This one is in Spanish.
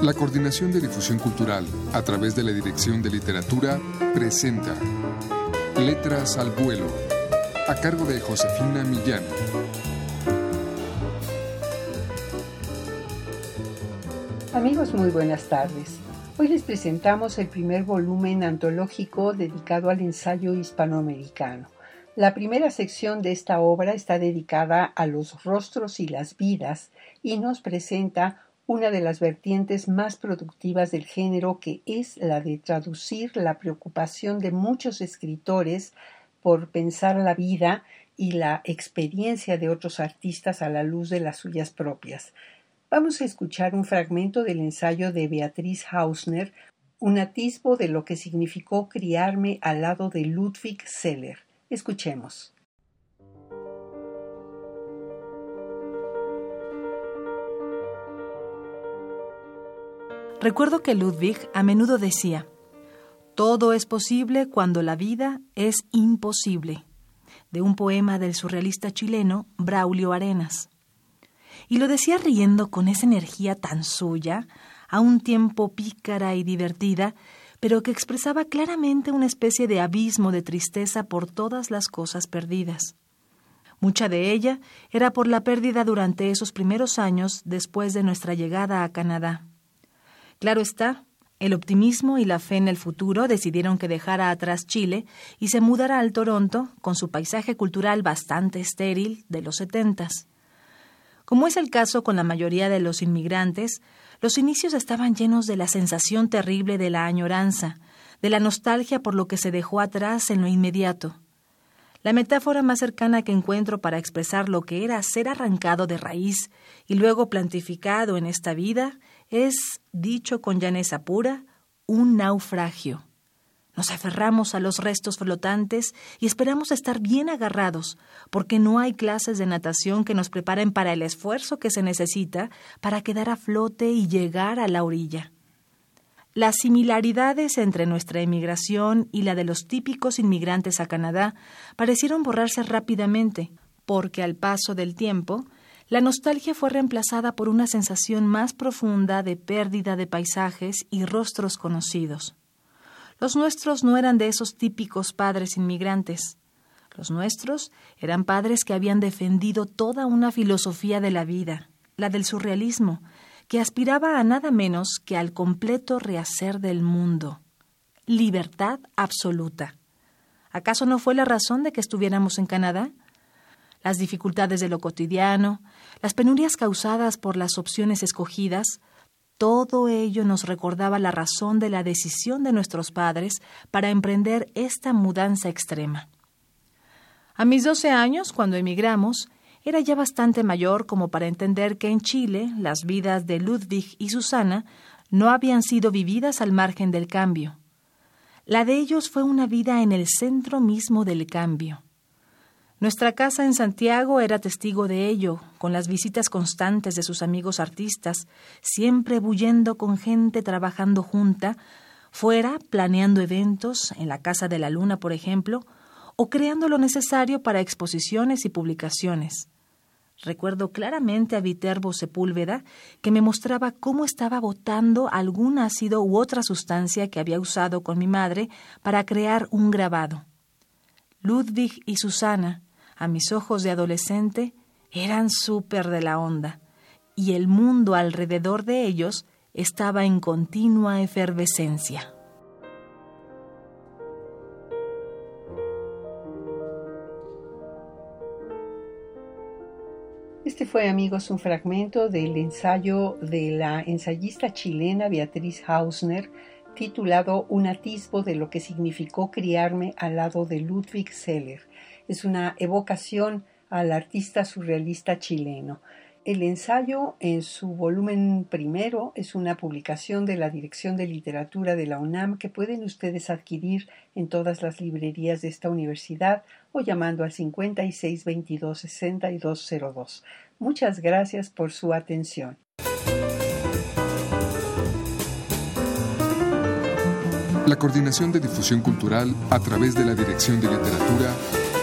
La Coordinación de Difusión Cultural, a través de la Dirección de Literatura, presenta Letras al Vuelo, a cargo de Josefina Millán. Amigos, muy buenas tardes. Hoy les presentamos el primer volumen antológico dedicado al ensayo hispanoamericano. La primera sección de esta obra está dedicada a los rostros y las vidas y nos presenta una de las vertientes más productivas del género que es la de traducir la preocupación de muchos escritores por pensar la vida y la experiencia de otros artistas a la luz de las suyas propias. Vamos a escuchar un fragmento del ensayo de Beatriz Hausner, un atisbo de lo que significó criarme al lado de Ludwig Seller. Escuchemos. Recuerdo que Ludwig a menudo decía, todo es posible cuando la vida es imposible, de un poema del surrealista chileno Braulio Arenas. Y lo decía riendo con esa energía tan suya, a un tiempo pícara y divertida, pero que expresaba claramente una especie de abismo de tristeza por todas las cosas perdidas. Mucha de ella era por la pérdida durante esos primeros años después de nuestra llegada a Canadá. Claro está, el optimismo y la fe en el futuro decidieron que dejara atrás Chile y se mudara al Toronto con su paisaje cultural bastante estéril de los setentas. Como es el caso con la mayoría de los inmigrantes, los inicios estaban llenos de la sensación terrible de la añoranza, de la nostalgia por lo que se dejó atrás en lo inmediato. La metáfora más cercana que encuentro para expresar lo que era ser arrancado de raíz y luego plantificado en esta vida es, dicho con llaneza pura, un naufragio. Nos aferramos a los restos flotantes y esperamos estar bien agarrados, porque no hay clases de natación que nos preparen para el esfuerzo que se necesita para quedar a flote y llegar a la orilla. Las similaridades entre nuestra emigración y la de los típicos inmigrantes a Canadá parecieron borrarse rápidamente, porque al paso del tiempo la nostalgia fue reemplazada por una sensación más profunda de pérdida de paisajes y rostros conocidos. Los nuestros no eran de esos típicos padres inmigrantes. Los nuestros eran padres que habían defendido toda una filosofía de la vida, la del surrealismo, que aspiraba a nada menos que al completo rehacer del mundo. Libertad absoluta. ¿Acaso no fue la razón de que estuviéramos en Canadá? Las dificultades de lo cotidiano, las penurias causadas por las opciones escogidas, todo ello nos recordaba la razón de la decisión de nuestros padres para emprender esta mudanza extrema. A mis doce años, cuando emigramos, era ya bastante mayor como para entender que en Chile las vidas de Ludwig y Susana no habían sido vividas al margen del cambio. La de ellos fue una vida en el centro mismo del cambio. Nuestra casa en Santiago era testigo de ello, con las visitas constantes de sus amigos artistas, siempre bullendo con gente trabajando junta, fuera planeando eventos, en la Casa de la Luna, por ejemplo, o creando lo necesario para exposiciones y publicaciones. Recuerdo claramente a Viterbo Sepúlveda, que me mostraba cómo estaba botando algún ácido u otra sustancia que había usado con mi madre para crear un grabado. Ludwig y Susana, a mis ojos de adolescente, eran súper de la onda, y el mundo alrededor de ellos estaba en continua efervescencia. Este fue, amigos, un fragmento del ensayo de la ensayista chilena Beatriz Hausner, titulado Un atisbo de lo que significó criarme al lado de Ludwig Seller es una evocación al artista surrealista chileno. El ensayo en su volumen primero es una publicación de la Dirección de Literatura de la UNAM que pueden ustedes adquirir en todas las librerías de esta universidad o llamando al 5622-6202. Muchas gracias por su atención. La Coordinación de Difusión Cultural a través de la Dirección de Literatura